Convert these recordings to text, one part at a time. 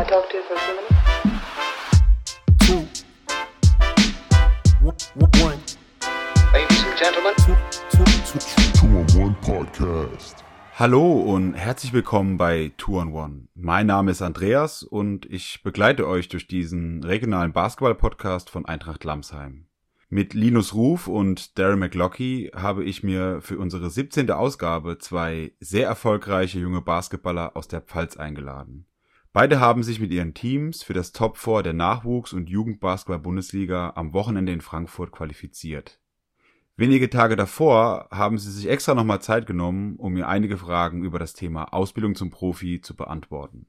I talk to you for a few minutes? Hallo und herzlich willkommen bei Two on One. Mein Name ist Andreas und ich begleite euch durch diesen regionalen Basketball-Podcast von Eintracht Lamsheim. Mit Linus Ruf und Darren McLockie habe ich mir für unsere 17. Ausgabe zwei sehr erfolgreiche junge Basketballer aus der Pfalz eingeladen. Beide haben sich mit ihren Teams für das Top 4 der Nachwuchs- und Jugendbasketball-Bundesliga am Wochenende in Frankfurt qualifiziert. Wenige Tage davor haben sie sich extra nochmal Zeit genommen, um mir einige Fragen über das Thema Ausbildung zum Profi zu beantworten.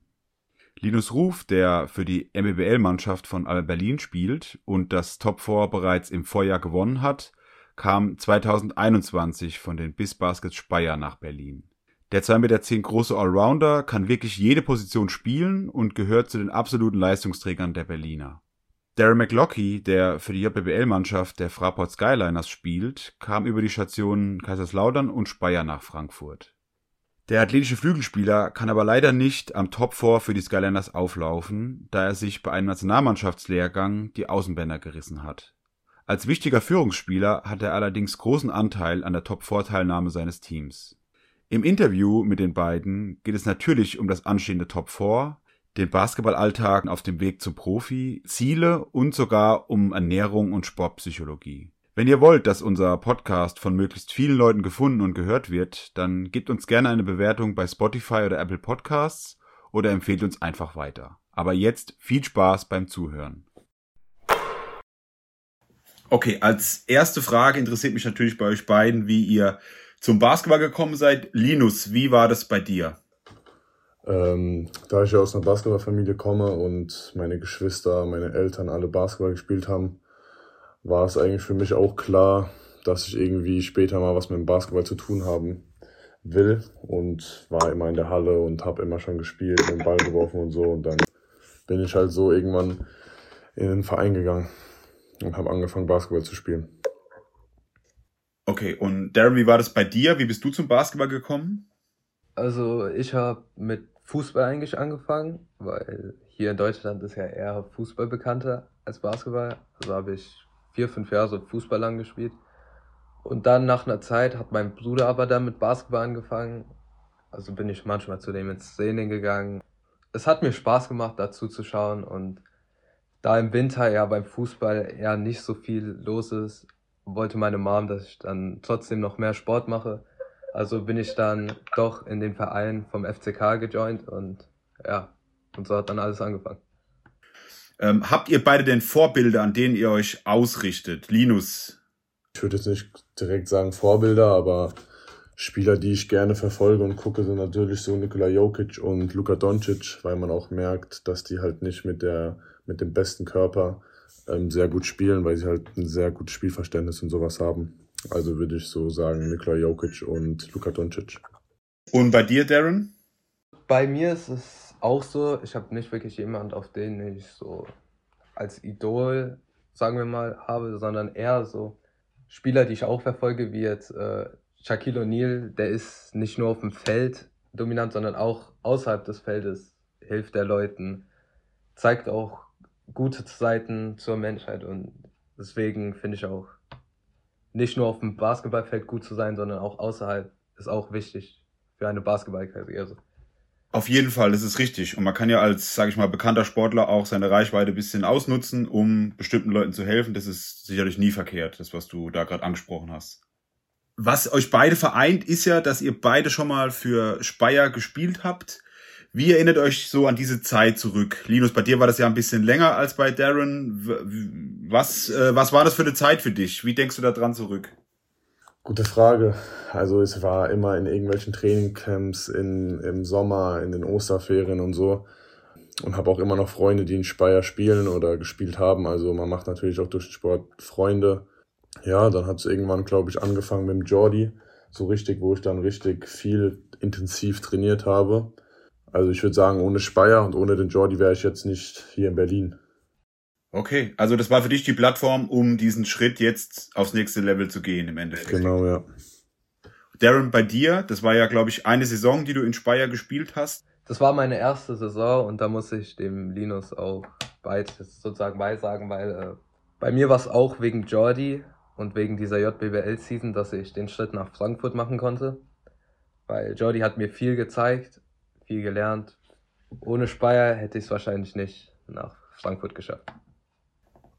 Linus Ruf, der für die MBBL-Mannschaft von Berlin spielt und das Top 4 bereits im Vorjahr gewonnen hat, kam 2021 von den BIS Baskets Speyer nach Berlin. Der 2,10 Meter große Allrounder kann wirklich jede Position spielen und gehört zu den absoluten Leistungsträgern der Berliner. Darren McLockie, der für die JBL-Mannschaft der Fraport Skyliners spielt, kam über die Stationen Kaiserslautern und Speyer nach Frankfurt. Der athletische Flügelspieler kann aber leider nicht am Top 4 für die Skyliners auflaufen, da er sich bei einem Nationalmannschaftslehrgang die Außenbänder gerissen hat. Als wichtiger Führungsspieler hat er allerdings großen Anteil an der Top 4 Teilnahme seines Teams. Im Interview mit den beiden geht es natürlich um das anstehende Top 4, den Basketballalltag auf dem Weg zum Profi, Ziele und sogar um Ernährung und Sportpsychologie. Wenn ihr wollt, dass unser Podcast von möglichst vielen Leuten gefunden und gehört wird, dann gebt uns gerne eine Bewertung bei Spotify oder Apple Podcasts oder empfehlt uns einfach weiter. Aber jetzt viel Spaß beim Zuhören. Okay, als erste Frage interessiert mich natürlich bei euch beiden, wie ihr zum Basketball gekommen seid. Linus, wie war das bei dir? Ähm, da ich ja aus einer Basketballfamilie komme und meine Geschwister, meine Eltern alle Basketball gespielt haben, war es eigentlich für mich auch klar, dass ich irgendwie später mal was mit dem Basketball zu tun haben will und war immer in der Halle und habe immer schon gespielt, den Ball geworfen und so und dann bin ich halt so irgendwann in den Verein gegangen und habe angefangen Basketball zu spielen. Okay, und Darren, wie war das bei dir? Wie bist du zum Basketball gekommen? Also ich habe mit Fußball eigentlich angefangen, weil hier in Deutschland ist ja eher Fußball bekannter als Basketball. Also habe ich vier, fünf Jahre so Fußball lang gespielt. Und dann nach einer Zeit hat mein Bruder aber dann mit Basketball angefangen. Also bin ich manchmal zu dem ins Training gegangen. Es hat mir Spaß gemacht, dazu zu schauen. Und da im Winter ja beim Fußball eher nicht so viel los ist, wollte meine Mom, dass ich dann trotzdem noch mehr Sport mache. Also bin ich dann doch in den Verein vom FCK gejoint und ja, und so hat dann alles angefangen. Ähm, habt ihr beide denn Vorbilder, an denen ihr euch ausrichtet? Linus, Ich würde jetzt nicht direkt sagen Vorbilder, aber Spieler, die ich gerne verfolge und gucke, sind natürlich so Nikola Jokic und Luka Doncic, weil man auch merkt, dass die halt nicht mit der mit dem besten Körper sehr gut spielen, weil sie halt ein sehr gutes Spielverständnis und sowas haben. Also würde ich so sagen Nikola Jokic und Luka Doncic. und bei dir, Darren? Bei mir ist es auch so, ich habe nicht wirklich jemand, auf den ich so als Idol, sagen wir mal, habe, sondern eher so Spieler, die ich auch verfolge, wie jetzt äh, Shaquille O'Neal, der ist nicht nur auf dem Feld dominant, sondern auch außerhalb des Feldes hilft der Leuten, zeigt auch gute Seiten zur Menschheit und deswegen finde ich auch nicht nur auf dem Basketballfeld gut zu sein, sondern auch außerhalb ist auch wichtig für eine Basketballkarriere. Auf jeden Fall, das ist richtig. Und man kann ja als, sage ich mal, bekannter Sportler auch seine Reichweite ein bisschen ausnutzen, um bestimmten Leuten zu helfen. Das ist sicherlich nie verkehrt, das, was du da gerade angesprochen hast. Was euch beide vereint, ist ja, dass ihr beide schon mal für Speyer gespielt habt. Wie erinnert euch so an diese Zeit zurück? Linus, bei dir war das ja ein bisschen länger als bei Darren. Was, äh, was war das für eine Zeit für dich? Wie denkst du da dran zurück? Gute Frage. Also es war immer in irgendwelchen Trainingcamps in, im Sommer, in den Osterferien und so. Und habe auch immer noch Freunde, die in Speyer spielen oder gespielt haben. Also man macht natürlich auch durch den Sport Freunde. Ja, dann hat es irgendwann, glaube ich, angefangen mit dem Jordi. So richtig, wo ich dann richtig viel intensiv trainiert habe. Also ich würde sagen, ohne Speyer und ohne den Jordi wäre ich jetzt nicht hier in Berlin. Okay, also das war für dich die Plattform, um diesen Schritt jetzt aufs nächste Level zu gehen im Endeffekt. Genau, ja. Darren, bei dir, das war ja, glaube ich, eine Saison, die du in Speyer gespielt hast. das war meine erste Saison und da muss ich dem Linus auch beides sozusagen beisagen, weil äh, bei mir war es auch wegen Jordi und wegen dieser JBBL-Season, dass ich den Schritt nach Frankfurt machen konnte. Weil Jordi hat mir viel gezeigt, viel gelernt. Ohne Speyer hätte ich es wahrscheinlich nicht nach Frankfurt geschafft.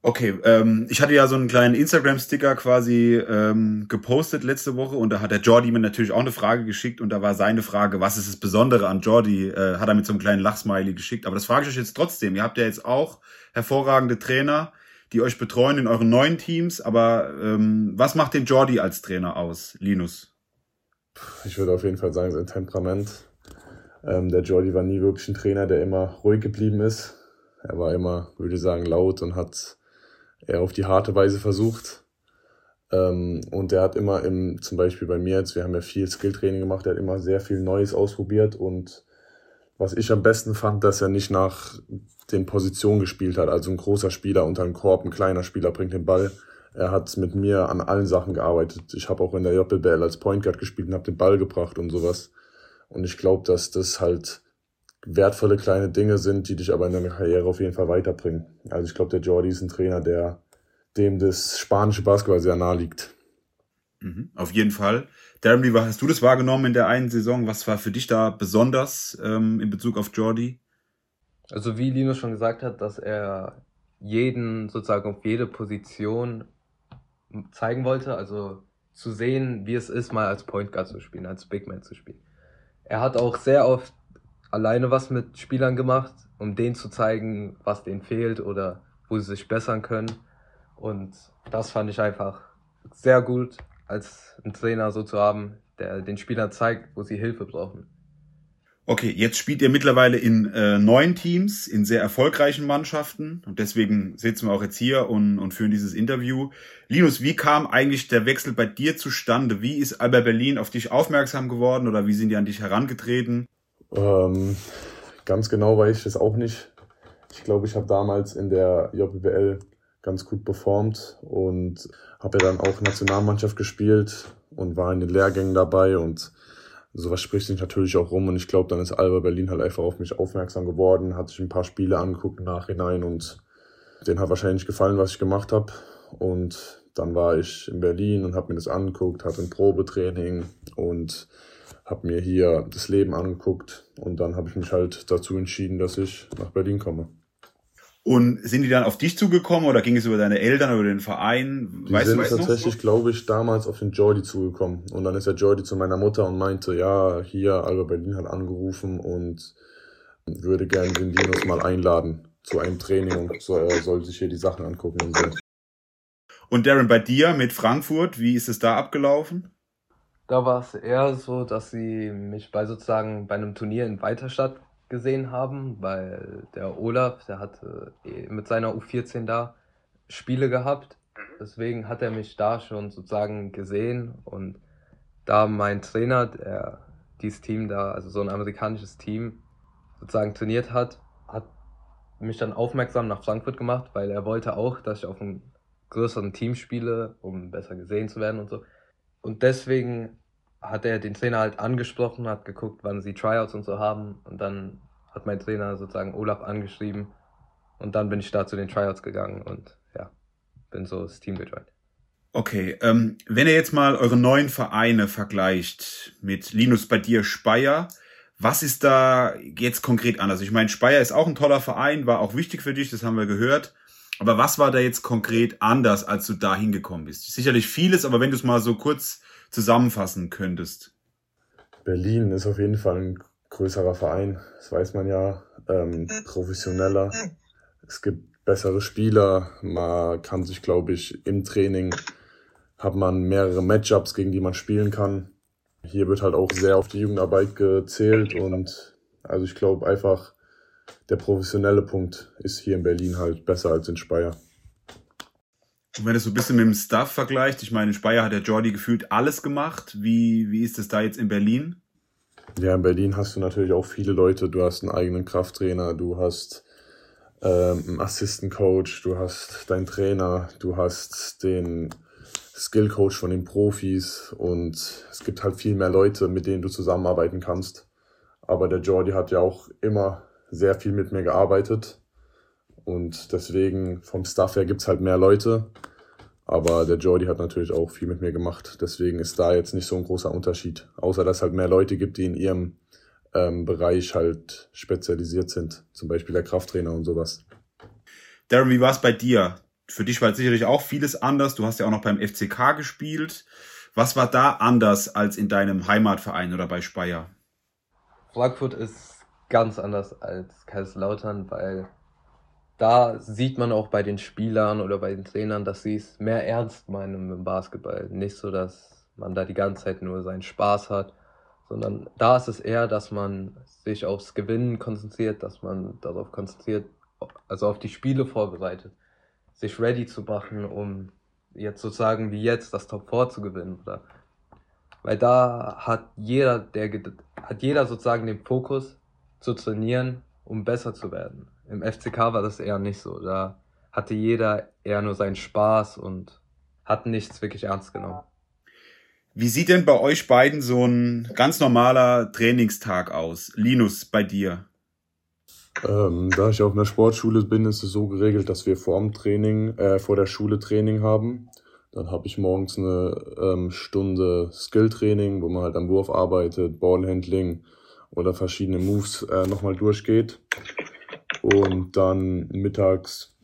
Okay, ähm, ich hatte ja so einen kleinen Instagram-Sticker quasi ähm, gepostet letzte Woche und da hat der Jordi mir natürlich auch eine Frage geschickt und da war seine Frage, was ist das Besondere an Jordi, äh, hat er mit so einem kleinen Lachsmiley geschickt. Aber das frage ich euch jetzt trotzdem. Ihr habt ja jetzt auch hervorragende Trainer, die euch betreuen in euren neuen Teams, aber ähm, was macht den Jordi als Trainer aus, Linus? Ich würde auf jeden Fall sagen, sein Temperament. Ähm, der Jordi war nie wirklich ein Trainer, der immer ruhig geblieben ist. Er war immer, würde ich sagen, laut und hat eher auf die harte Weise versucht. Ähm, und er hat immer im, zum Beispiel bei mir jetzt, wir haben ja viel Skilltraining gemacht, er hat immer sehr viel Neues ausprobiert und was ich am besten fand, dass er nicht nach den Positionen gespielt hat. Also ein großer Spieler unter einem Korb, ein kleiner Spieler bringt den Ball. Er hat mit mir an allen Sachen gearbeitet. Ich habe auch in der JBL als Point Guard gespielt und habe den Ball gebracht und sowas. Und ich glaube, dass das halt wertvolle kleine Dinge sind, die dich aber in deiner Karriere auf jeden Fall weiterbringen. Also ich glaube, der Jordi ist ein Trainer, der dem das spanische Basketball sehr nahe liegt. Mhm, auf jeden Fall. Darren, wie hast du das wahrgenommen in der einen Saison? Was war für dich da besonders ähm, in Bezug auf Jordi? Also wie Linus schon gesagt hat, dass er jeden sozusagen auf jede Position zeigen wollte, also zu sehen, wie es ist, mal als Point Guard zu spielen, als Big Man zu spielen. Er hat auch sehr oft alleine was mit Spielern gemacht, um denen zu zeigen, was denen fehlt oder wo sie sich bessern können. Und das fand ich einfach sehr gut, als einen Trainer so zu haben, der den Spielern zeigt, wo sie Hilfe brauchen. Okay, jetzt spielt ihr mittlerweile in äh, neun Teams, in sehr erfolgreichen Mannschaften und deswegen sitzen wir auch jetzt hier und, und führen dieses Interview. Linus, wie kam eigentlich der Wechsel bei dir zustande? Wie ist Alba Berlin auf dich aufmerksam geworden oder wie sind die an dich herangetreten? Ähm, ganz genau weiß ich es auch nicht. Ich glaube, ich habe damals in der JBL ganz gut performt und habe ja dann auch Nationalmannschaft gespielt und war in den Lehrgängen dabei und sowas spricht sich natürlich auch rum und ich glaube, dann ist Alba Berlin halt einfach auf mich aufmerksam geworden, hat sich ein paar Spiele angeguckt im Nachhinein und denen hat wahrscheinlich gefallen, was ich gemacht habe und dann war ich in Berlin und habe mir das angeguckt, hatte ein Probetraining und habe mir hier das Leben angeguckt und dann habe ich mich halt dazu entschieden, dass ich nach Berlin komme. Und sind die dann auf dich zugekommen oder ging es über deine Eltern oder den Verein? Die weißt sind du, tatsächlich, glaube ich, damals auf den Jordi zugekommen. Und dann ist der Jordi zu meiner Mutter und meinte, ja, hier, Alba Berlin hat angerufen und würde gerne den Linus mal einladen zu einem Training und so, er soll sich hier die Sachen angucken und so. Und Darren, bei dir mit Frankfurt, wie ist es da abgelaufen? Da war es eher so, dass sie mich bei sozusagen bei einem Turnier in Weiterstadt gesehen haben, weil der Olaf, der hatte äh, mit seiner U14 da Spiele gehabt. Deswegen hat er mich da schon sozusagen gesehen und da mein Trainer, der dieses Team da, also so ein amerikanisches Team sozusagen trainiert hat, hat mich dann aufmerksam nach Frankfurt gemacht, weil er wollte auch, dass ich auf einem größeren Team spiele, um besser gesehen zu werden und so. Und deswegen hat er den Trainer halt angesprochen, hat geguckt, wann sie Tryouts und so haben. Und dann hat mein Trainer sozusagen Olaf angeschrieben. Und dann bin ich da zu den Tryouts gegangen und ja, bin so das Team gejoint. Okay, ähm, wenn ihr jetzt mal eure neuen Vereine vergleicht mit Linus bei dir Speyer, was ist da jetzt konkret anders? Ich meine, Speyer ist auch ein toller Verein, war auch wichtig für dich, das haben wir gehört. Aber was war da jetzt konkret anders, als du da hingekommen bist? Sicherlich vieles, aber wenn du es mal so kurz zusammenfassen könntest? Berlin ist auf jeden Fall ein größerer Verein, das weiß man ja, ähm, professioneller. Es gibt bessere Spieler, man kann sich, glaube ich, im Training hat man mehrere Matchups, gegen die man spielen kann. Hier wird halt auch sehr auf die Jugendarbeit gezählt und also ich glaube einfach, der professionelle Punkt ist hier in Berlin halt besser als in Speyer. Und wenn du so ein bisschen mit dem Staff vergleicht, ich meine, in Speyer hat der Jordi gefühlt alles gemacht. Wie, wie ist es da jetzt in Berlin? Ja, in Berlin hast du natürlich auch viele Leute. Du hast einen eigenen Krafttrainer, du hast ähm, einen Assistant Coach, du hast deinen Trainer, du hast den Skill Coach von den Profis und es gibt halt viel mehr Leute, mit denen du zusammenarbeiten kannst. Aber der Jordi hat ja auch immer sehr viel mit mir gearbeitet. Und deswegen vom Staff her gibt's halt mehr Leute. Aber der Jordi hat natürlich auch viel mit mir gemacht. Deswegen ist da jetzt nicht so ein großer Unterschied. Außer dass es halt mehr Leute gibt, die in ihrem ähm, Bereich halt spezialisiert sind. Zum Beispiel der Krafttrainer und sowas. Darren, wie war es bei dir? Für dich war sicherlich auch vieles anders. Du hast ja auch noch beim FCK gespielt. Was war da anders als in deinem Heimatverein oder bei Speyer? Frankfurt ist ganz anders als Kaiserslautern, weil da sieht man auch bei den Spielern oder bei den Trainern, dass sie es mehr ernst meinen dem Basketball. Nicht so, dass man da die ganze Zeit nur seinen Spaß hat, sondern da ist es eher, dass man sich aufs Gewinnen konzentriert, dass man darauf konzentriert, also auf die Spiele vorbereitet, sich ready zu machen, um jetzt sozusagen wie jetzt das Top 4 zu gewinnen. Oder? Weil da hat jeder, der hat jeder sozusagen den Fokus zu trainieren, um besser zu werden. Im FCK war das eher nicht so. Da hatte jeder eher nur seinen Spaß und hat nichts wirklich ernst genommen. Wie sieht denn bei euch beiden so ein ganz normaler Trainingstag aus? Linus, bei dir? Ähm, da ich auf einer Sportschule bin, ist es so geregelt, dass wir vor dem Training, äh, vor der Schule Training haben. Dann habe ich morgens eine ähm, Stunde Skilltraining, wo man halt am Wurf arbeitet, Ballhandling oder verschiedene Moves äh, nochmal durchgeht. Und dann mittags,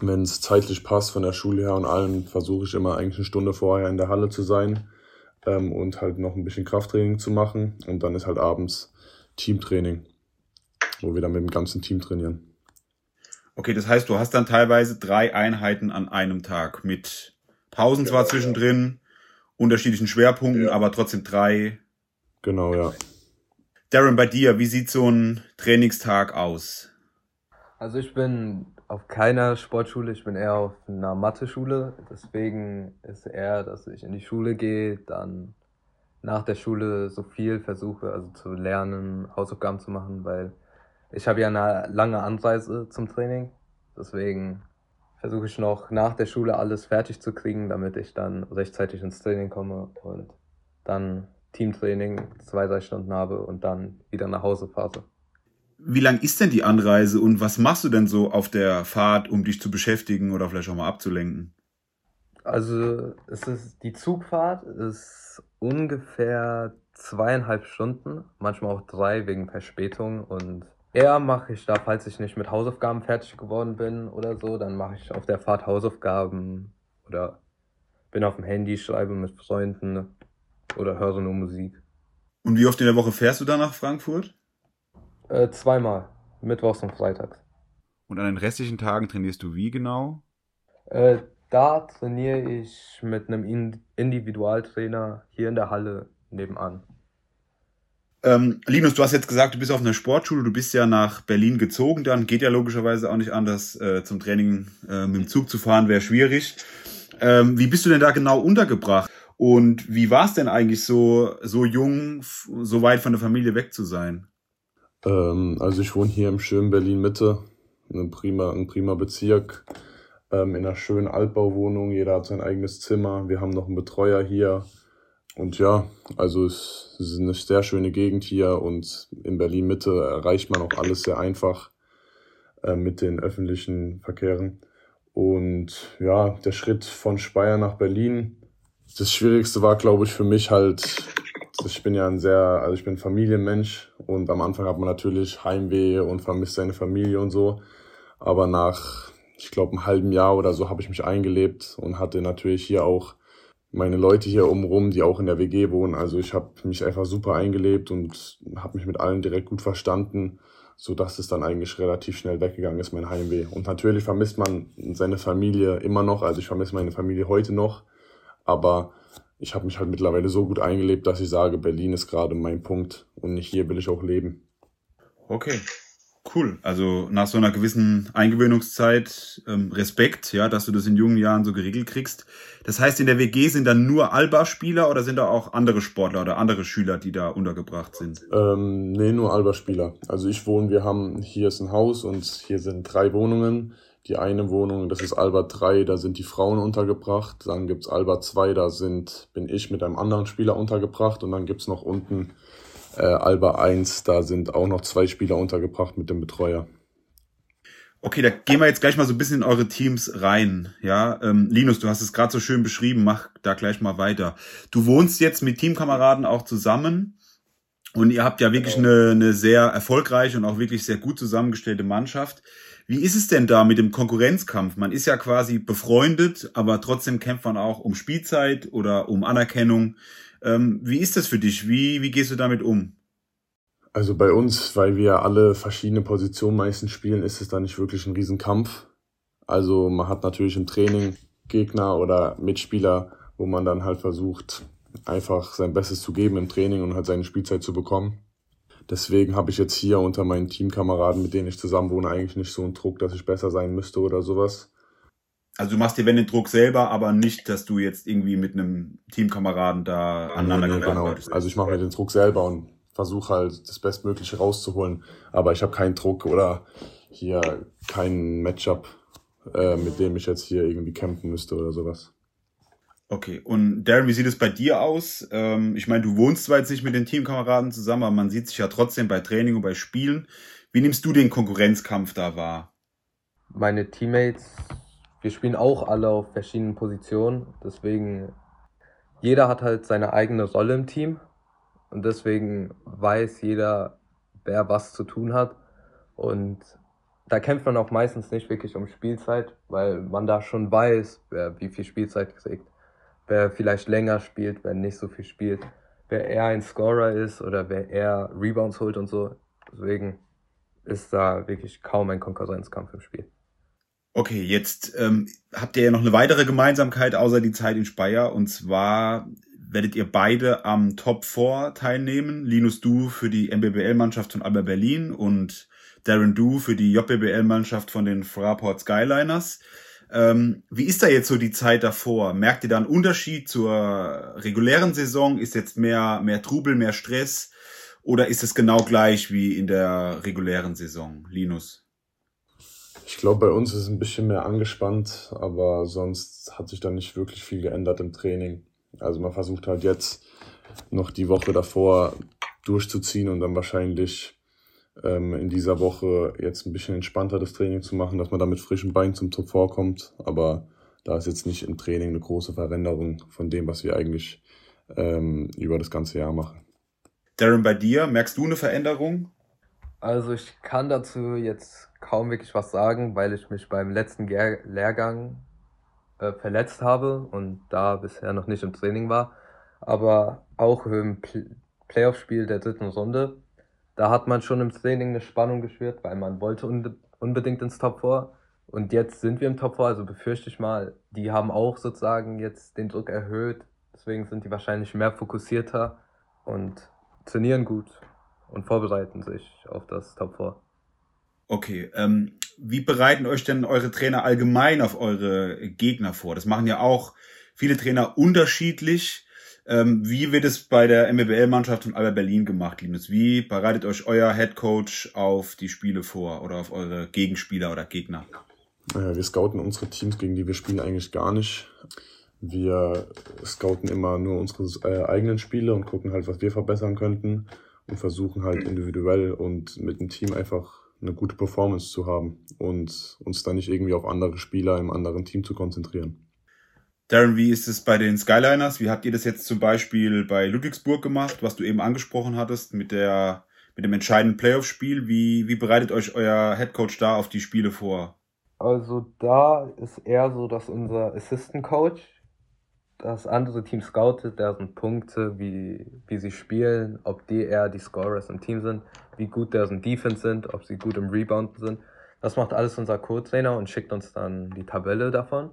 wenn es zeitlich passt von der Schule her und allem, versuche ich immer eigentlich eine Stunde vorher in der Halle zu sein ähm, und halt noch ein bisschen Krafttraining zu machen. Und dann ist halt abends Teamtraining, wo wir dann mit dem ganzen Team trainieren. Okay, das heißt, du hast dann teilweise drei Einheiten an einem Tag mit Pausen zwar zwischendrin, unterschiedlichen Schwerpunkten, Ja. aber trotzdem drei. Genau, ja. Darren, bei dir, wie sieht so ein Trainingstag aus? Also ich bin auf keiner Sportschule, ich bin eher auf einer Mathe-Schule. Deswegen ist eher, dass ich in die Schule gehe, dann nach der Schule so viel versuche, also zu lernen, Hausaufgaben zu machen, weil ich habe ja eine lange Anreise zum Training. Deswegen versuche ich noch nach der Schule alles fertig zu kriegen, damit ich dann rechtzeitig ins Training komme und dann Teamtraining zwei, drei Stunden habe und dann wieder nach Hause fahre. Wie lang ist denn die Anreise und was machst du denn so auf der Fahrt, um dich zu beschäftigen oder vielleicht auch mal abzulenken? Also es ist die Zugfahrt ist ungefähr zweieinhalb Stunden, manchmal auch drei wegen Verspätung und eher mache ich da, falls ich nicht mit Hausaufgaben fertig geworden bin oder so, dann mache ich auf der Fahrt Hausaufgaben oder bin auf dem Handy, schreibe mit Freunden oder höre nur Musik. Und wie oft in der Woche fährst du dann nach Frankfurt? Äh, zweimal, mittwochs und freitags. Und an den restlichen Tagen trainierst du wie genau? Äh, da trainiere ich mit einem In- Individualtrainer hier in der Halle nebenan. Ähm, Linus, du hast jetzt gesagt, du bist auf einer Sportschule, du bist ja nach Berlin gezogen, dann geht ja logischerweise auch nicht anders, äh, zum Training äh, mit dem Zug zu fahren, wäre schwierig. Ähm, wie bist du denn da genau untergebracht? Und wie war es denn eigentlich so, so jung, so weit von der Familie weg zu sein? Ähm, also ich wohne hier im schönen Berlin Mitte, ein prima, ein prima Bezirk, ähm, in einer schönen Altbauwohnung. Jeder hat sein eigenes Zimmer. Wir haben noch einen Betreuer hier. Und ja, also es ist eine sehr schöne Gegend hier und in Berlin Mitte erreicht man auch alles sehr einfach äh, mit den öffentlichen Verkehren. Und ja, der Schritt von Speyer nach Berlin, das Schwierigste war, glaube ich, für mich halt, ich bin ja ein sehr, also ich bin Familienmensch und am Anfang hat man natürlich Heimweh und vermisst seine Familie und so. Aber nach, ich glaube, einem halben Jahr oder so habe ich mich eingelebt und hatte natürlich hier auch meine Leute hier umrum, die auch in der WG wohnen. Also ich habe mich einfach super eingelebt und habe mich mit allen direkt gut verstanden, so dass es dann eigentlich relativ schnell weggegangen ist, mein Heimweh. Und natürlich vermisst man seine Familie immer noch. Also ich vermisse meine Familie heute noch. Aber ich habe mich halt mittlerweile so gut eingelebt, dass ich sage, Berlin ist gerade mein Punkt und nicht hier will ich auch leben. Okay, cool. Also nach so einer gewissen Eingewöhnungszeit ähm, Respekt, ja, dass du das in jungen Jahren so geregelt kriegst. Das heißt, in der WG sind dann nur Alba-Spieler oder sind da auch andere Sportler oder andere Schüler, die da untergebracht sind? Ähm, nee, nur Alba-Spieler. Also ich wohne, wir haben, hier ist ein Haus und hier sind drei Wohnungen. Die eine Wohnung, das ist Alba 3, da sind die Frauen untergebracht. Dann gibt's Alba 2, da sind, bin ich mit einem anderen Spieler untergebracht. Und dann gibt's noch unten äh, Alba 1, da sind auch noch zwei Spieler untergebracht mit dem Betreuer. Okay, da gehen wir jetzt gleich mal so ein bisschen in eure Teams rein. Ja, ähm, Linus, du hast es gerade so schön beschrieben, mach da gleich mal weiter. Du wohnst jetzt mit Teamkameraden auch zusammen und ihr habt ja wirklich eine, eine sehr erfolgreiche und auch wirklich sehr gut zusammengestellte Mannschaft. Wie ist es denn da mit dem Konkurrenzkampf? Man ist ja quasi befreundet, aber trotzdem kämpft man auch um Spielzeit oder um Anerkennung. Ähm, wie ist das für dich? Wie, wie gehst du damit um? Also bei uns, weil wir alle verschiedene Positionen meistens spielen, ist es da nicht wirklich ein Riesenkampf. Also man hat natürlich im Training Gegner oder Mitspieler, wo man dann halt versucht, einfach sein Bestes zu geben im Training und halt seine Spielzeit zu bekommen. Deswegen habe ich jetzt hier unter meinen Teamkameraden, mit denen ich zusammen wohne, eigentlich nicht so einen Druck, dass ich besser sein müsste oder sowas. Also du machst dir wenn den Druck selber, aber nicht, dass du jetzt irgendwie mit einem Teamkameraden da aneinander nee, nee, genau. Also ich mache mir den Druck selber und versuche halt das Bestmögliche rauszuholen. Aber ich habe keinen Druck oder hier kein Matchup, äh, mit dem ich jetzt hier irgendwie campen müsste oder sowas. Okay, und Darren, wie sieht es bei dir aus? Ähm, ich meine, du wohnst zwar jetzt nicht mit den Teamkameraden zusammen, aber man sieht sich ja trotzdem bei Training und bei Spielen. Wie nimmst du den Konkurrenzkampf da wahr? Meine Teammates, wir spielen auch alle auf verschiedenen Positionen, deswegen jeder hat halt seine eigene Rolle im Team und deswegen weiß jeder, wer was zu tun hat. Und da kämpft man auch meistens nicht wirklich um Spielzeit, weil man da schon weiß, wer wie viel Spielzeit kriegt. Wer vielleicht länger spielt, wer nicht so viel spielt. Wer eher ein Scorer ist oder wer eher Rebounds holt und so. Deswegen ist da wirklich kaum ein Konkurrenzkampf im Spiel. Okay, jetzt ähm, habt ihr ja noch eine weitere Gemeinsamkeit außer die Zeit in Speyer und zwar werdet ihr beide am Top 4 teilnehmen. Linus Du für die MBBL-Mannschaft von Alba Berlin und Darren Du für die JBBL-Mannschaft von den Fraport Skyliners. Ähm, wie ist da jetzt so die Zeit davor? Merkt ihr da einen Unterschied zur regulären Saison? Ist jetzt mehr, mehr Trubel, mehr Stress? Oder ist es genau gleich wie in der regulären Saison? Linus? Ich glaube, bei uns ist es ein bisschen mehr angespannt, aber sonst hat sich da nicht wirklich viel geändert im Training. Also man versucht halt jetzt noch die Woche davor durchzuziehen und dann wahrscheinlich in dieser Woche jetzt ein bisschen entspannter das Training zu machen, dass man da mit frischem Bein zum Top vorkommt. Aber da ist jetzt nicht im Training eine große Veränderung von dem, was wir eigentlich ähm, über das ganze Jahr machen. Darren, bei dir, merkst du eine Veränderung? Also ich kann dazu jetzt kaum wirklich was sagen, weil ich mich beim letzten Lehrgang äh, verletzt habe und da bisher noch nicht im Training war. Aber auch im Playoff-Spiel der dritten Runde, da hat man schon im Training eine Spannung geschwört, weil man wollte unbe unbedingt ins Top 4. Und jetzt sind wir im Top 4, also befürchte ich mal, die haben auch sozusagen jetzt den Druck erhöht. Deswegen sind die wahrscheinlich mehr fokussierter und trainieren gut und vorbereiten sich auf das Top 4. Okay, ähm, wie bereiten euch denn eure Trainer allgemein auf eure Gegner vor? Das machen ja auch viele Trainer unterschiedlich. Ähm, wie wird es bei der MBBL-Mannschaft von Alba Berlin gemacht, Linus? Wie bereitet euch euer Head Coach auf die Spiele vor oder auf eure Gegenspieler oder Gegner? Wir scouten unsere Teams, gegen die wir spielen, eigentlich gar nicht. Wir scouten immer nur unsere äh, eigenen Spiele und gucken halt, was wir verbessern könnten und versuchen halt individuell und mit dem Team einfach eine gute Performance zu haben und uns dann nicht irgendwie auf andere Spieler im anderen Team zu konzentrieren. Darren, wie ist es bei den Skyliners? Wie habt ihr das jetzt zum Beispiel bei Ludwigsburg gemacht, was du eben angesprochen hattest mit der mit dem entscheidenden Playoff-Spiel? Wie, wie bereitet euch euer Headcoach da auf die Spiele vor? Also da ist eher so, dass unser Assistant Coach das andere Team scoutet, sind Punkte, wie, wie sie spielen, ob die eher die Scorers im Team sind, wie gut deren Defense sind, ob sie gut im Rebound sind. Das macht alles unser Co-Trainer und schickt uns dann die Tabelle davon.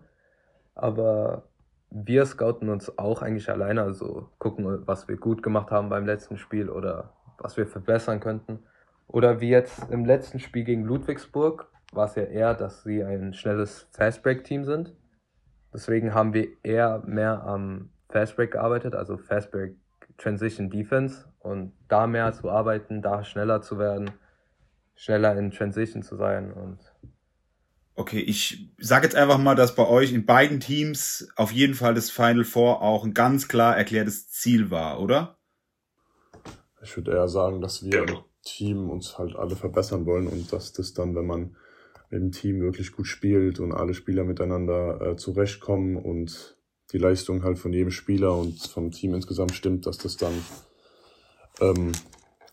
Aber wir scouten uns auch eigentlich alleine, also gucken, was wir gut gemacht haben beim letzten Spiel oder was wir verbessern könnten. Oder wie jetzt im letzten Spiel gegen Ludwigsburg war es ja eher, dass sie ein schnelles Fastbreak-Team sind Deswegen haben wir eher mehr am Fastbreak gearbeitet, also Fastbreak Transition Defense und da mehr zu arbeiten, da schneller zu werden, schneller in Transition zu sein und Okay, ich sage jetzt einfach mal, dass bei euch in beiden Teams auf jeden Fall das Final Four auch ein ganz klar erklärtes Ziel war, oder? Ich würde eher sagen, dass wir im Team uns halt alle verbessern wollen und dass das dann, wenn man im Team wirklich gut spielt und alle Spieler miteinander äh, zurechtkommen und die Leistung halt von jedem Spieler und vom Team insgesamt stimmt, dass das dann ähm,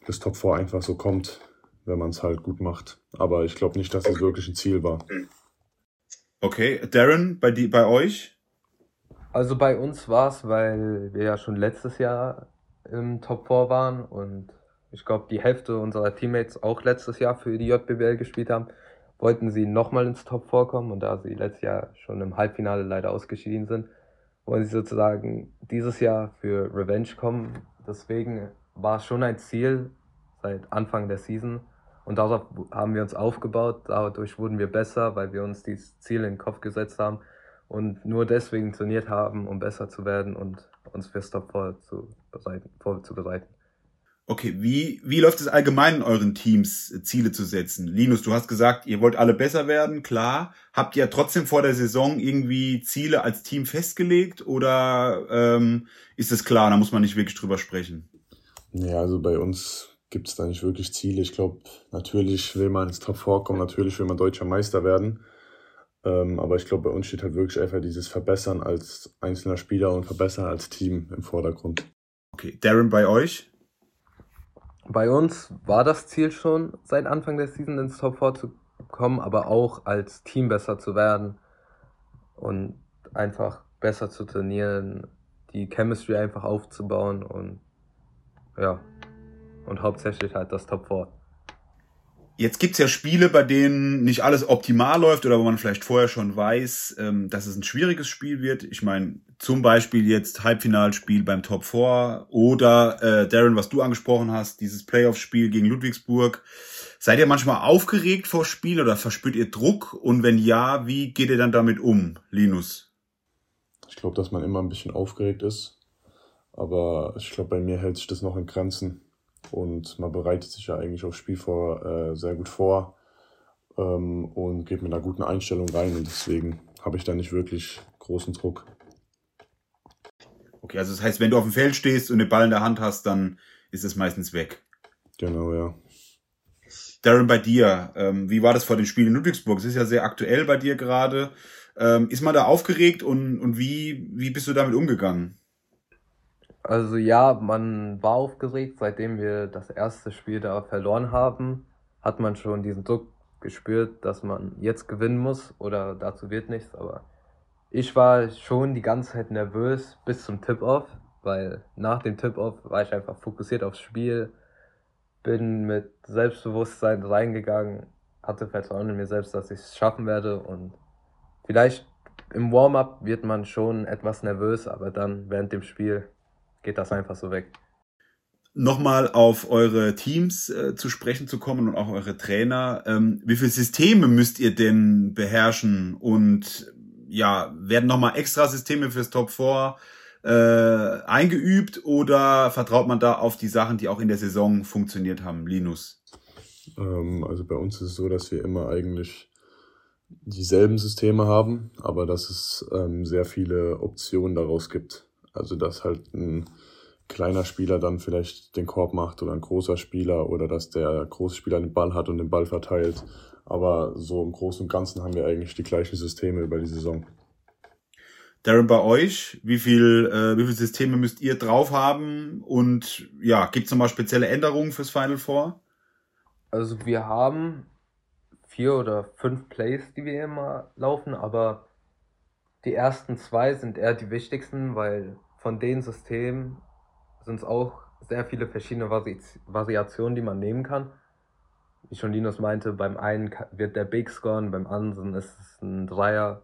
das Top 4 einfach so kommt, wenn man es halt gut macht. Aber ich glaube nicht, dass es wirklich ein Ziel war. Okay, Darren, bei, die, bei euch? Also bei uns war es, weil wir ja schon letztes Jahr im Top 4 waren und ich glaube, die Hälfte unserer Teammates auch letztes Jahr für die JBL gespielt haben, wollten sie nochmal ins Top 4 kommen und da sie letztes Jahr schon im Halbfinale leider ausgeschieden sind, wollen sie sozusagen dieses Jahr für Revenge kommen. Deswegen war es schon ein Ziel seit Anfang der Season und darauf haben wir uns aufgebaut. Dadurch wurden wir besser, weil wir uns dieses Ziel in den Kopf gesetzt haben und nur deswegen trainiert haben, um besser zu werden und uns fürs Top 4 zu bereiten, vorzubereiten. Okay, wie, wie läuft es allgemein in euren Teams, Ziele zu setzen? Linus, du hast gesagt, ihr wollt alle besser werden, klar. Habt ihr trotzdem vor der Saison irgendwie Ziele als Team festgelegt oder ähm, ist es klar, da muss man nicht wirklich drüber sprechen? Ja, also bei uns gibt es da nicht wirklich Ziele. Ich glaube, natürlich will man ins Top 4 kommen, natürlich will man deutscher Meister werden. Ähm, aber ich glaube, bei uns steht halt wirklich einfach dieses Verbessern als einzelner Spieler und Verbessern als Team im Vordergrund. Okay, Darren, bei euch? Bei uns war das Ziel schon, seit Anfang der Season ins Top 4 zu kommen, aber auch als Team besser zu werden und einfach besser zu trainieren, die Chemistry einfach aufzubauen und ja, und hauptsächlich halt das Top 4. Jetzt gibt's ja Spiele, bei denen nicht alles optimal läuft oder wo man vielleicht vorher schon weiß, ähm, dass es ein schwieriges Spiel wird. Ich meine, zum Beispiel jetzt Halbfinalspiel beim Top 4 oder äh, Darren, was du angesprochen hast, dieses Playoff-Spiel gegen Ludwigsburg. Seid ihr manchmal aufgeregt vor Spiel oder verspürt ihr Druck? Und wenn ja, wie geht ihr dann damit um, Linus? Ich glaube, dass man immer ein bisschen aufgeregt ist. Aber ich glaube, bei mir hält sich das noch in Grenzen. Und man bereitet sich ja eigentlich aufs Spiel vor, äh, sehr gut vor ähm, und geht mit einer guten Einstellung rein. Und deswegen habe ich da nicht wirklich großen Druck. Okay, also das heißt, wenn du auf dem Feld stehst und den Ball in der Hand hast, dann ist es meistens weg. Genau, ja. Darren, bei dir, ähm, wie war das vor dem Spiel in Ludwigsburg? Es ist ja sehr aktuell bei dir gerade. Ähm, ist man da aufgeregt und, und wie, wie bist du damit umgegangen? Also ja, man war aufgeregt, seitdem wir das erste Spiel da verloren haben, hat man schon diesen Druck gespürt, dass man jetzt gewinnen muss oder dazu wird nichts. Aber ich war schon die ganze Zeit nervös bis zum Tip-Off, weil nach dem Tip-Off war ich einfach fokussiert aufs Spiel, bin mit Selbstbewusstsein reingegangen, hatte Vertrauen in mir selbst, dass ich es schaffen werde und vielleicht im Warm-up wird man schon etwas nervös, aber dann während dem Spiel geht das einfach so weg. Nochmal auf eure Teams äh, zu sprechen zu kommen und auch eure Trainer. Ähm, wie viele Systeme müsst ihr denn beherrschen? Und ja, werden nochmal extra Systeme fürs Top 4 äh, eingeübt oder vertraut man da auf die Sachen, die auch in der Saison funktioniert haben? Linus? Ähm, also bei uns ist es so, dass wir immer eigentlich dieselben Systeme haben, aber dass es ähm, sehr viele Optionen daraus gibt. Also dass halt ein kleiner Spieler dann vielleicht den Korb macht oder ein großer Spieler oder dass der große Spieler den Ball hat und den Ball verteilt. Aber so im Großen und Ganzen haben wir eigentlich die gleichen Systeme über die Saison. Darren, bei euch, wie viel, äh, wie viele Systeme müsst ihr drauf haben? Und ja, gibt es nochmal spezielle Änderungen fürs Final Four? Also wir haben vier oder fünf Plays, die wir immer laufen, aber die ersten zwei sind eher die wichtigsten, weil von den Systemen sind es auch sehr viele verschiedene Vari Variationen, die man nehmen kann. Wie schon Linus meinte, beim einen wird der Big scoren, beim anderen ist es ein Dreier.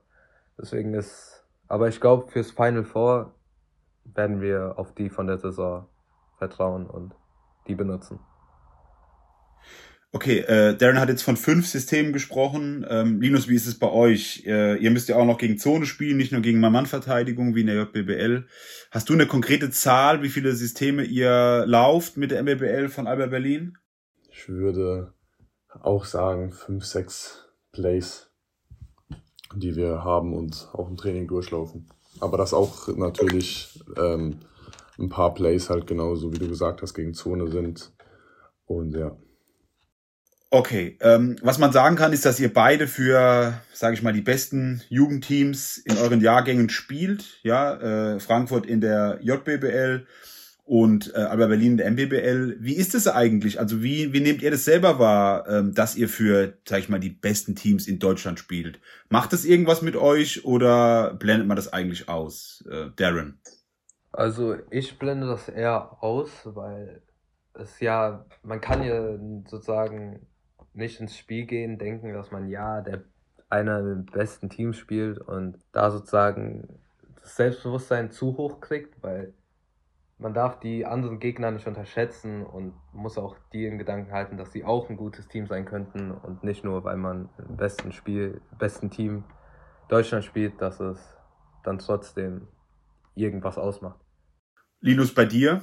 Deswegen ist, aber ich glaube, fürs Final Four werden wir auf die von der Saison vertrauen und die benutzen. Okay, äh, Darren hat jetzt von fünf Systemen gesprochen. Ähm, Linus, wie ist es bei euch? Äh, ihr müsst ja auch noch gegen Zone spielen, nicht nur gegen Mann-Mann-Verteidigung wie in der JBL. Hast du eine konkrete Zahl, wie viele Systeme ihr lauft mit der MBBL von Alba Berlin? Ich würde auch sagen fünf, sechs Plays, die wir haben und auch im Training durchlaufen. Aber das auch natürlich ähm, ein paar Plays halt genauso, wie du gesagt hast, gegen Zone sind. Und ja. Okay, ähm, was man sagen kann, ist, dass ihr beide für, sage ich mal, die besten Jugendteams in euren Jahrgängen spielt. Ja, äh, Frankfurt in der JBBL und äh, Alba Berlin in der MBBL. Wie ist es eigentlich? Also wie, wie nehmt ihr das selber wahr, ähm, dass ihr für, sag ich mal, die besten Teams in Deutschland spielt? Macht das irgendwas mit euch oder blendet man das eigentlich aus? Äh, Darren? Also ich blende das eher aus, weil es ja, man kann ja sozusagen nicht ins Spiel gehen, denken, dass man ja der einer der besten Teams spielt und da sozusagen das Selbstbewusstsein zu hoch kriegt, weil man darf die anderen Gegner nicht unterschätzen und muss auch die in Gedanken halten, dass sie auch ein gutes Team sein könnten und nicht nur, weil man im besten Spiel, besten Team Deutschland spielt, dass es dann trotzdem irgendwas ausmacht. Linus, bei dir?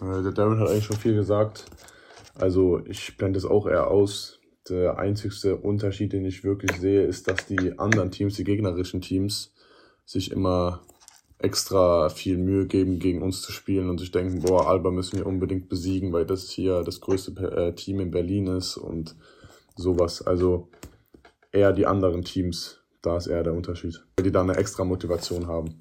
Äh, der Darren hat eigentlich schon viel gesagt. Also ich blende es auch eher aus. Der einzigste Unterschied, den ich wirklich sehe, ist, dass die anderen Teams, die gegnerischen Teams, sich immer extra viel Mühe geben, gegen uns zu spielen und sich denken, boah, Alba müssen wir unbedingt besiegen, weil das hier das größte äh, Team in Berlin ist und sowas. Also eher die anderen Teams, da ist eher der Unterschied, weil die da eine extra Motivation haben.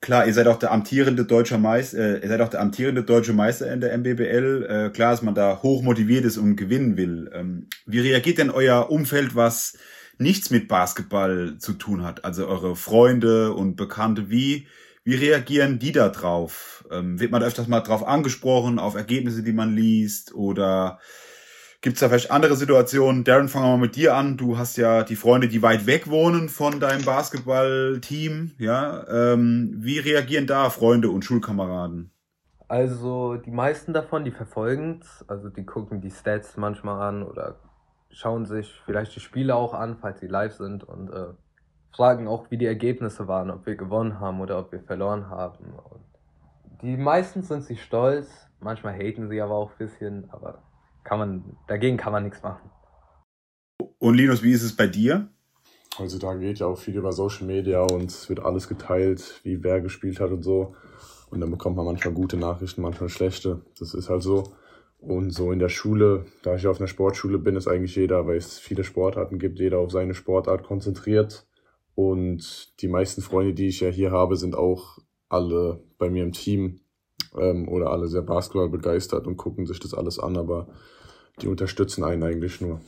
Klar, ihr seid auch der amtierende deutsche Meister, äh, ihr seid auch der amtierende deutsche Meister in der MBBL. Äh, klar, dass man da hoch motiviert ist und gewinnen will. Ähm, wie reagiert denn euer Umfeld, was nichts mit Basketball zu tun hat? Also eure Freunde und Bekannte, wie wie reagieren die da drauf? Ähm, wird man da öfters mal drauf angesprochen, auf Ergebnisse, die man liest oder Gibt es da vielleicht andere Situationen? Darren, fangen wir mal mit dir an. Du hast ja die Freunde, die weit weg wohnen von deinem Basketballteam. Ja, ähm, wie reagieren da Freunde und Schulkameraden? Also die meisten davon, die verfolgen es, also die gucken die Stats manchmal an oder schauen sich vielleicht die Spiele auch an, falls sie live sind und äh, fragen auch, wie die Ergebnisse waren, ob wir gewonnen haben oder ob wir verloren haben. Und die meisten sind sich stolz, manchmal haten sie aber auch ein bisschen, aber kann man, dagegen kann man nichts machen. Und Linus, wie ist es bei dir? Also da geht ja auch viel über Social Media und es wird alles geteilt, wie wer gespielt hat und so. Und dann bekommt man manchmal gute Nachrichten, manchmal schlechte. Das ist halt so. Und so in der Schule, da ich auf einer Sportschule bin, ist eigentlich jeder, weil es viele Sportarten gibt, jeder auf seine Sportart konzentriert. Und die meisten Freunde, die ich ja hier habe, sind auch alle bei mir im Team ähm, oder alle sehr Basketball begeistert und gucken sich das alles an. Aber die unterstützen einen eigentlich nur.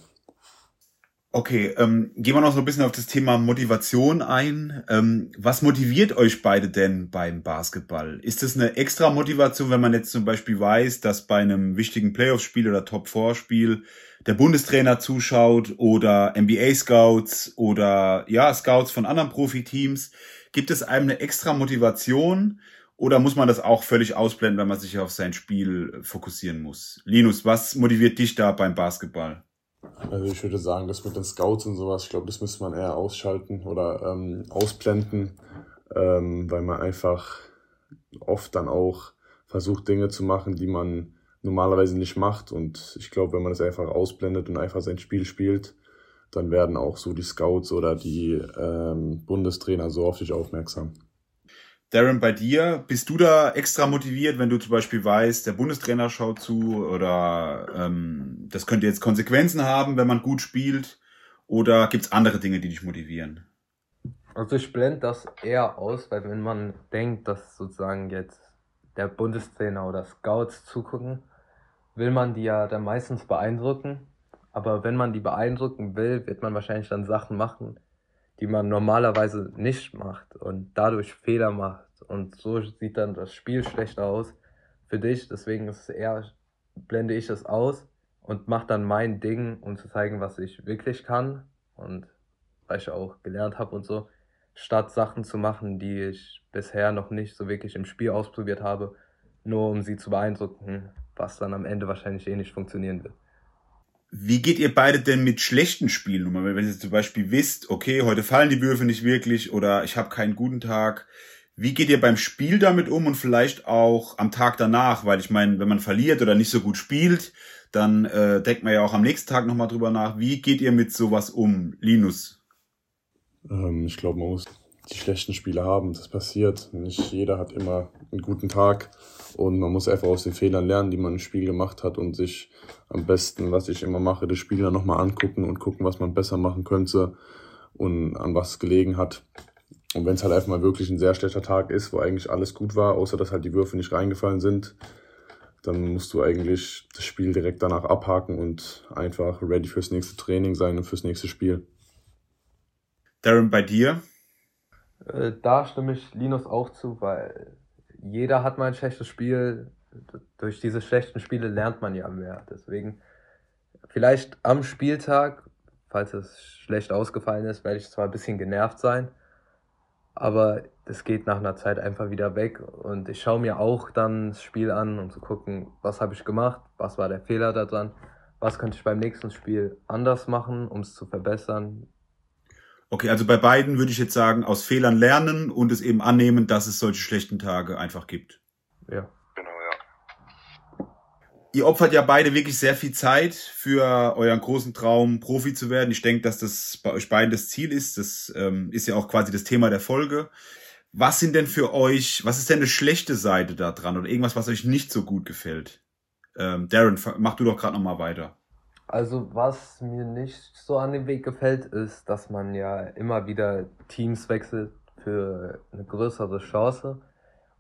Okay, ähm, gehen wir noch so ein bisschen auf das Thema Motivation ein. Ähm, was motiviert euch beide denn beim Basketball? Ist es eine extra Motivation, wenn man jetzt zum Beispiel weiß, dass bei einem wichtigen Playoff-Spiel oder Top-4-Spiel der Bundestrainer zuschaut oder NBA-Scouts oder ja, Scouts von anderen Profiteams? Gibt es einem eine extra Motivation oder muss man das auch völlig ausblenden, wenn man sich auf sein Spiel fokussieren muss? Linus, was motiviert dich da beim Basketball? Also ich würde sagen, das mit den Scouts und sowas, ich glaube, das müsste man eher ausschalten oder ähm, ausblenden, ähm, weil man einfach oft dann auch versucht, Dinge zu machen, die man normalerweise nicht macht. Und ich glaube, wenn man das einfach ausblendet und einfach sein Spiel spielt, dann werden auch so die Scouts oder die ähm, Bundestrainer so auf dich aufmerksam. Darren, bei dir, bist du da extra motiviert, wenn du zum Beispiel weißt, der Bundestrainer schaut zu oder ähm, das könnte jetzt Konsequenzen haben, wenn man gut spielt? Oder gibt's andere Dinge, die dich motivieren? Also ich blende das eher aus, weil wenn man denkt, dass sozusagen jetzt der Bundestrainer oder Scouts zugucken, will man die ja dann meistens beeindrucken. Aber wenn man die beeindrucken will, wird man wahrscheinlich dann Sachen machen, die man normalerweise nicht macht und dadurch Fehler macht. Und so sieht dann das Spiel schlechter aus für dich. Deswegen ist es eher, blende ich es aus und mache dann mein Ding, um zu zeigen, was ich wirklich kann und was ich auch gelernt habe und so, statt Sachen zu machen, die ich bisher noch nicht so wirklich im Spiel ausprobiert habe, nur um sie zu beeindrucken, was dann am Ende wahrscheinlich eh nicht funktionieren wird. Wie geht ihr beide denn mit schlechten Spielen um? Wenn ihr zum Beispiel wisst, okay, heute fallen die Würfe nicht wirklich oder ich habe keinen guten Tag. Wie geht ihr beim Spiel damit um und vielleicht auch am Tag danach? Weil ich meine, wenn man verliert oder nicht so gut spielt, dann äh, denkt man ja auch am nächsten Tag nochmal drüber nach. Wie geht ihr mit sowas um, Linus? Ähm, ich glaube, man muss die schlechten Spiele haben. Das passiert. Nicht jeder hat immer einen guten Tag und man muss einfach aus den Fehlern lernen, die man im Spiel gemacht hat und sich am besten, was ich immer mache, das Spiel dann nochmal angucken und gucken, was man besser machen könnte und an was es gelegen hat. Und wenn es halt einfach mal wirklich ein sehr schlechter Tag ist, wo eigentlich alles gut war, außer dass halt die Würfe nicht reingefallen sind, dann musst du eigentlich das Spiel direkt danach abhaken und einfach ready fürs nächste Training sein und fürs nächste Spiel. Darren, bei dir? Äh, da stimme ich Linus auch zu, weil jeder hat mal ein schlechtes Spiel. Durch diese schlechten Spiele lernt man ja mehr. Deswegen vielleicht am Spieltag, falls es schlecht ausgefallen ist, werde ich zwar ein bisschen genervt sein, aber das geht nach einer Zeit einfach wieder weg. Und ich schaue mir auch dann das Spiel an, um zu gucken, was habe ich gemacht, was war der Fehler daran, was könnte ich beim nächsten Spiel anders machen, um es zu verbessern. Okay, also bei beiden würde ich jetzt sagen, aus Fehlern lernen und es eben annehmen, dass es solche schlechten Tage einfach gibt. Ja. Genau, ja. Ihr opfert ja beide wirklich sehr viel Zeit für euren großen Traum, Profi zu werden. Ich denke, dass das bei euch beiden das Ziel ist. Das ähm, ist ja auch quasi das Thema der Folge. Was sind denn für euch, was ist denn eine schlechte Seite da dran oder irgendwas, was euch nicht so gut gefällt? Ähm, Darren, mach du doch gerade nochmal weiter. Also was mir nicht so an den Weg gefällt, ist, dass man ja immer wieder Teams wechselt für eine größere Chance.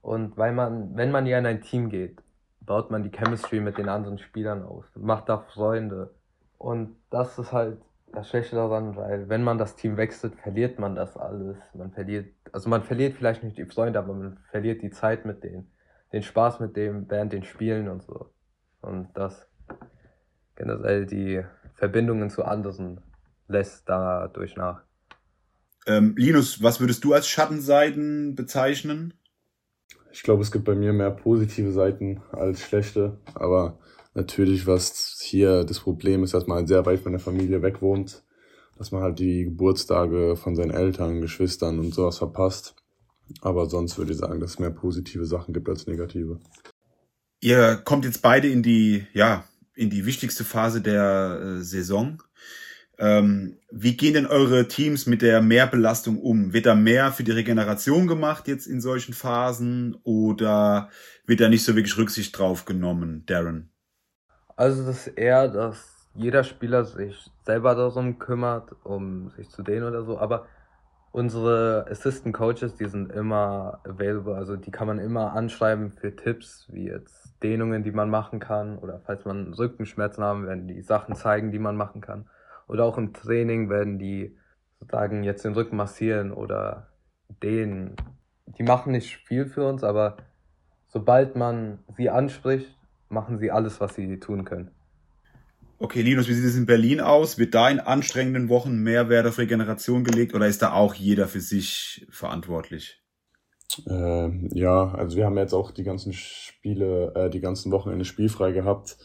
Und weil man, wenn man ja in ein Team geht, baut man die Chemistry mit den anderen Spielern auf, macht da Freunde. Und das ist halt das Schlechte daran, weil wenn man das Team wechselt, verliert man das alles. Man verliert, also man verliert vielleicht nicht die Freunde, aber man verliert die Zeit mit denen, den Spaß mit dem während den Spielen und so. Und das generell die Verbindungen zu anderen lässt dadurch nach. Ähm, Linus, was würdest du als Schattenseiten bezeichnen? Ich glaube, es gibt bei mir mehr positive Seiten als schlechte, aber natürlich, was hier das Problem ist, dass man halt sehr weit von der Familie weg wohnt, dass man halt die Geburtstage von seinen Eltern, Geschwistern und sowas verpasst. Aber sonst würde ich sagen, dass es mehr positive Sachen gibt als negative. Ihr kommt jetzt beide in die, ja, in die wichtigste Phase der äh, Saison. Ähm, wie gehen denn eure Teams mit der Mehrbelastung um? Wird da mehr für die Regeneration gemacht jetzt in solchen Phasen oder wird da nicht so wirklich Rücksicht drauf genommen, Darren? Also das ist eher, dass jeder Spieler sich selber darum kümmert, um sich zu dehnen oder so, aber unsere Assistant Coaches, die sind immer available, also die kann man immer anschreiben für Tipps, wie jetzt Dehnungen, die man machen kann, oder falls man Rückenschmerzen haben, werden die Sachen zeigen, die man machen kann. Oder auch im Training werden die sozusagen jetzt den Rücken massieren oder dehnen. Die machen nicht viel für uns, aber sobald man sie anspricht, machen sie alles, was sie tun können. Okay, Linus, wie sieht es in Berlin aus? Wird da in anstrengenden Wochen mehr Wert auf Regeneration gelegt oder ist da auch jeder für sich verantwortlich? Äh, ja, also wir haben jetzt auch die ganzen Spiele, äh, die ganzen Wochenende spielfrei gehabt.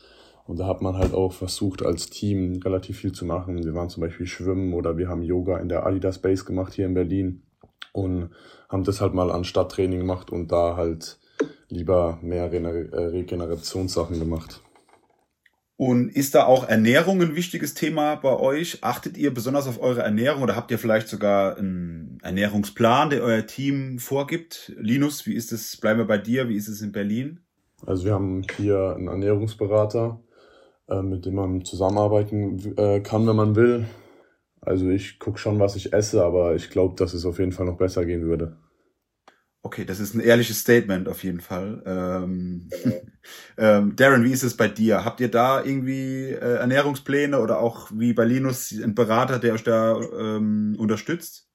Und da hat man halt auch versucht, als Team relativ viel zu machen. Wir waren zum Beispiel schwimmen oder wir haben Yoga in der Adidas Base gemacht hier in Berlin und haben das halt mal an Stadttraining gemacht und da halt lieber mehr äh, Regenerationssachen gemacht. Und ist da auch Ernährung ein wichtiges Thema bei euch? Achtet ihr besonders auf eure Ernährung oder habt ihr vielleicht sogar einen Ernährungsplan, der euer Team vorgibt? Linus, wie ist es? Bleiben wir bei dir. Wie ist es in Berlin? Also wir haben hier einen Ernährungsberater, äh, mit dem man zusammenarbeiten äh, kann, wenn man will. Also ich gucke schon, was ich esse, aber ich glaube, dass es auf jeden Fall noch besser gehen würde. Okay, das ist ein ehrliches Statement auf jeden Fall. Ähm, ähm, Darren, wie ist es bei dir? Habt ihr da irgendwie äh, Ernährungspläne oder auch wie bei Linus ein Berater, der euch da ähm, unterstützt?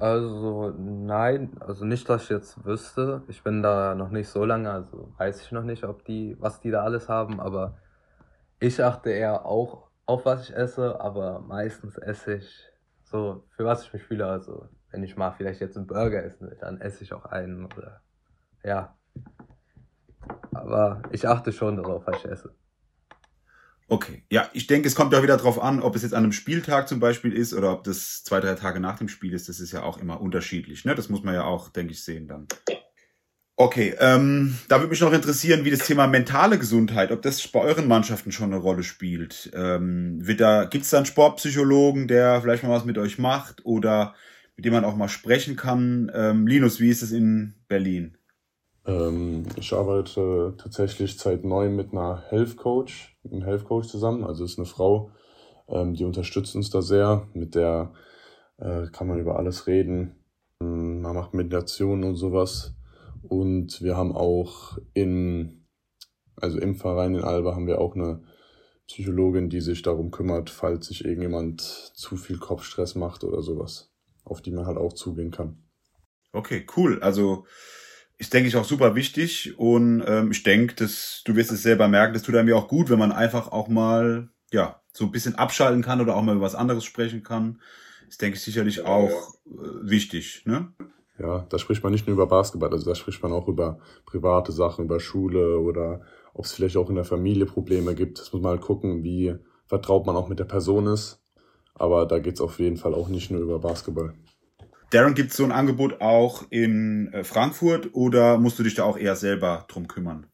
Also nein, also nicht, dass ich jetzt wüsste. Ich bin da noch nicht so lange, also weiß ich noch nicht, ob die, was die da alles haben, aber ich achte eher auch auf was ich esse, aber meistens esse ich so, für was ich mich fühle. Also wenn ich mal vielleicht jetzt einen Burger essen will, dann esse ich auch einen oder ja. Aber ich achte schon darauf, was ich esse. Okay, ja, ich denke, es kommt ja wieder drauf an, ob es jetzt an einem Spieltag zum Beispiel ist oder ob das zwei, drei Tage nach dem Spiel ist. Das ist ja auch immer unterschiedlich. Ne? Das muss man ja auch, denke ich, sehen dann. Okay, ähm, da würde mich noch interessieren, wie das Thema mentale Gesundheit, ob das bei euren Mannschaften schon eine Rolle spielt. Ähm, wird da, gibt's da einen Sportpsychologen, der vielleicht mal was mit euch macht? Oder mit dem man auch mal sprechen kann. Ähm, Linus, wie ist es in Berlin? Ähm, ich arbeite tatsächlich seit neu mit einer Health Coach, einem Health Coach zusammen. Also ist eine Frau, ähm, die unterstützt uns da sehr. Mit der äh, kann man über alles reden. Ähm, man macht Meditation und sowas. Und wir haben auch in, also im Verein in Alba haben wir auch eine Psychologin, die sich darum kümmert, falls sich irgendjemand zu viel Kopfstress macht oder sowas, auf die man halt auch zugehen kann. Okay, cool. Also ist, denke ich, auch super wichtig und ähm, ich denke, dass du wirst es selber merken, das tut einem ja auch gut, wenn man einfach auch mal, ja, so ein bisschen abschalten kann oder auch mal über was anderes sprechen kann. Ist, denke ich, sicherlich auch äh, wichtig, ne? Ja, da spricht man nicht nur über Basketball, also da spricht man auch über private Sachen, über Schule oder ob es vielleicht auch in der Familie Probleme gibt. Das muss man halt gucken, wie vertraut man auch mit der Person ist. Aber da geht's auf jeden Fall auch nicht nur über Basketball. Darren, gibt es so ein Angebot auch in äh, Frankfurt oder musst du dich da auch eher selber drum kümmern?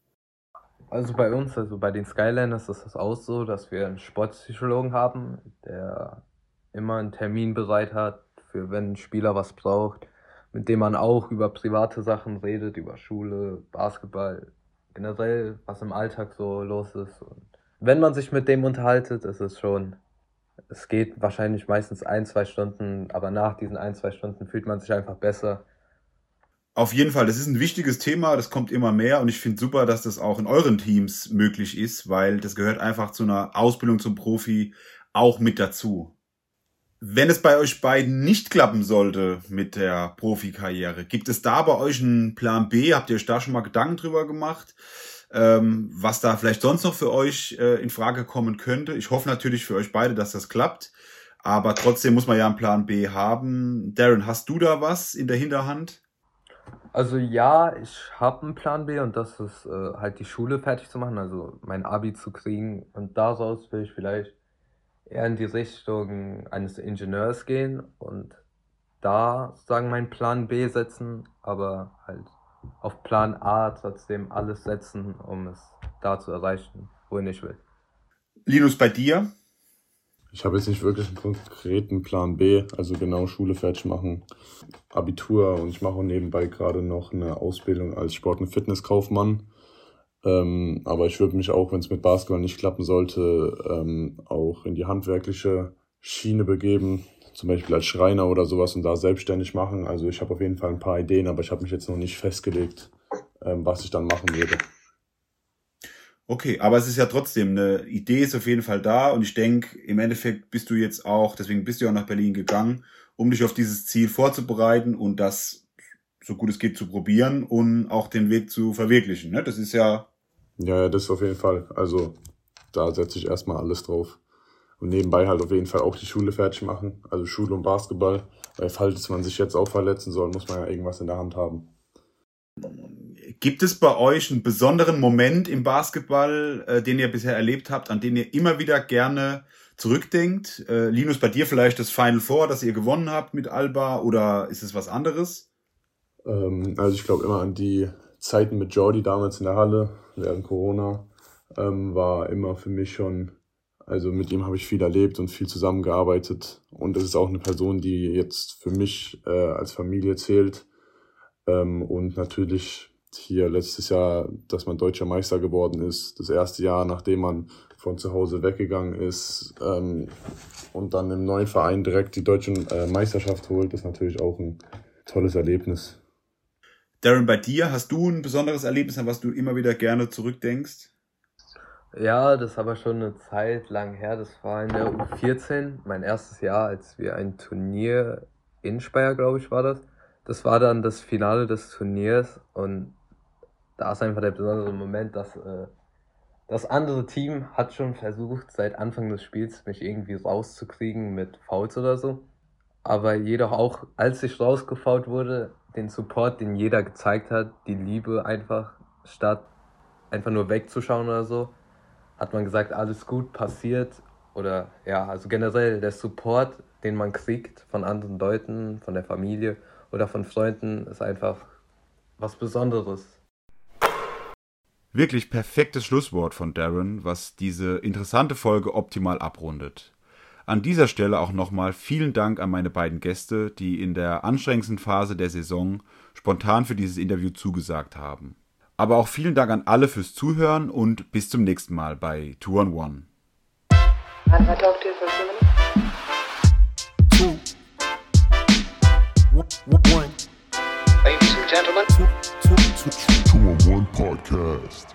Also bei uns, also bei den Skyliners ist es auch so, dass wir einen Sportpsychologen haben, der immer einen Termin bereit hat, für wenn ein Spieler was braucht, mit dem man auch über private Sachen redet, über Schule, Basketball, generell, was im Alltag so los ist. Und wenn man sich mit dem unterhaltet, ist es schon, es geht wahrscheinlich meistens ein, zwei Stunden, aber nach diesen ein, zwei Stunden fühlt man sich einfach besser. Auf jeden Fall, das ist ein wichtiges Thema, das kommt immer mehr und ich finde super, dass das auch in euren Teams möglich ist, weil das gehört einfach zu einer Ausbildung zum Profi auch mit dazu. Wenn es bei euch beiden nicht klappen sollte mit der Profikarriere, gibt es da bei euch einen Plan B? Habt ihr euch da schon mal Gedanken drüber gemacht? Ähm, was da vielleicht sonst noch für euch äh, in Frage kommen könnte? Ich hoffe natürlich für euch beide, dass das klappt. Aber trotzdem muss man ja einen Plan B haben. Darren, hast du da was in der Hinterhand? Also ja, ich habe einen Plan B und das ist äh, halt die Schule fertig zu machen, also mein Abi zu kriegen und daraus will ich vielleicht eher in die Richtung eines Ingenieurs gehen und da sozusagen meinen Plan B setzen, aber halt auf Plan A trotzdem alles setzen, um es da zu erreichen, wohin ich will. Linus, bei dir? Ich habe jetzt nicht wirklich einen konkreten Plan B, also genau Schule fertig machen, Abitur und ich mache auch nebenbei gerade noch eine Ausbildung als Sport- und Fitnesskaufmann. Ähm, aber ich würde mich auch, wenn es mit Basketball nicht klappen sollte, ähm, auch in die handwerkliche Schiene begeben, zum Beispiel als Schreiner oder sowas und da selbstständig machen. Also ich habe auf jeden Fall ein paar Ideen, aber ich habe mich jetzt noch nicht festgelegt, ähm, was ich dann machen würde. Okay, aber es ist ja trotzdem, eine Idee ist auf jeden Fall da und ich denke, im Endeffekt bist du jetzt auch, deswegen bist du auch nach Berlin gegangen, um dich auf dieses Ziel vorzubereiten und das so gut es geht zu probieren und auch den Weg zu verwirklichen. Ne? Das ist ja ja, ja, das auf jeden Fall. Also da setze ich erstmal alles drauf. Und nebenbei halt auf jeden Fall auch die Schule fertig machen. Also Schule und Basketball. Weil falls man sich jetzt auch verletzen soll, muss man ja irgendwas in der Hand haben. Gibt es bei euch einen besonderen Moment im Basketball, äh, den ihr bisher erlebt habt, an den ihr immer wieder gerne zurückdenkt? Äh, Linus, bei dir vielleicht das Final Four, das ihr gewonnen habt mit Alba oder ist es was anderes? Ähm, also ich glaube immer an die Zeiten mit Jordi damals in der Halle, während Corona, ähm, war immer für mich schon, also mit ihm habe ich viel erlebt und viel zusammengearbeitet. Und das ist auch eine Person, die jetzt für mich äh, als Familie zählt. Ähm, und natürlich hier letztes Jahr, dass man deutscher Meister geworden ist, das erste Jahr, nachdem man von zu Hause weggegangen ist ähm, und dann im neuen Verein direkt die deutsche äh, Meisterschaft holt, ist natürlich auch ein tolles Erlebnis. Darren, bei dir hast du ein besonderes Erlebnis, an was du immer wieder gerne zurückdenkst? Ja, das ist aber schon eine Zeit lang her. Das war in der U14, mein erstes Jahr, als wir ein Turnier in Speyer, glaube ich, war das. Das war dann das Finale des Turniers und da ist einfach der besondere Moment, dass äh, das andere Team hat schon versucht, seit Anfang des Spiels mich irgendwie rauszukriegen mit Fouls oder so. Aber jedoch auch, als ich rausgefault wurde, den Support, den jeder gezeigt hat, die Liebe einfach, statt einfach nur wegzuschauen oder so, hat man gesagt, alles gut, passiert. Oder ja, also generell der Support, den man kriegt von anderen Leuten, von der Familie oder von Freunden, ist einfach was Besonderes. Wirklich perfektes Schlusswort von Darren, was diese interessante Folge optimal abrundet. An dieser Stelle auch nochmal vielen Dank an meine beiden Gäste, die in der anstrengendsten Phase der Saison spontan für dieses Interview zugesagt haben. Aber auch vielen Dank an alle fürs Zuhören und bis zum nächsten Mal bei Two on One. Two, Ladies and gentlemen. two, two, two, two. Two on One Podcast.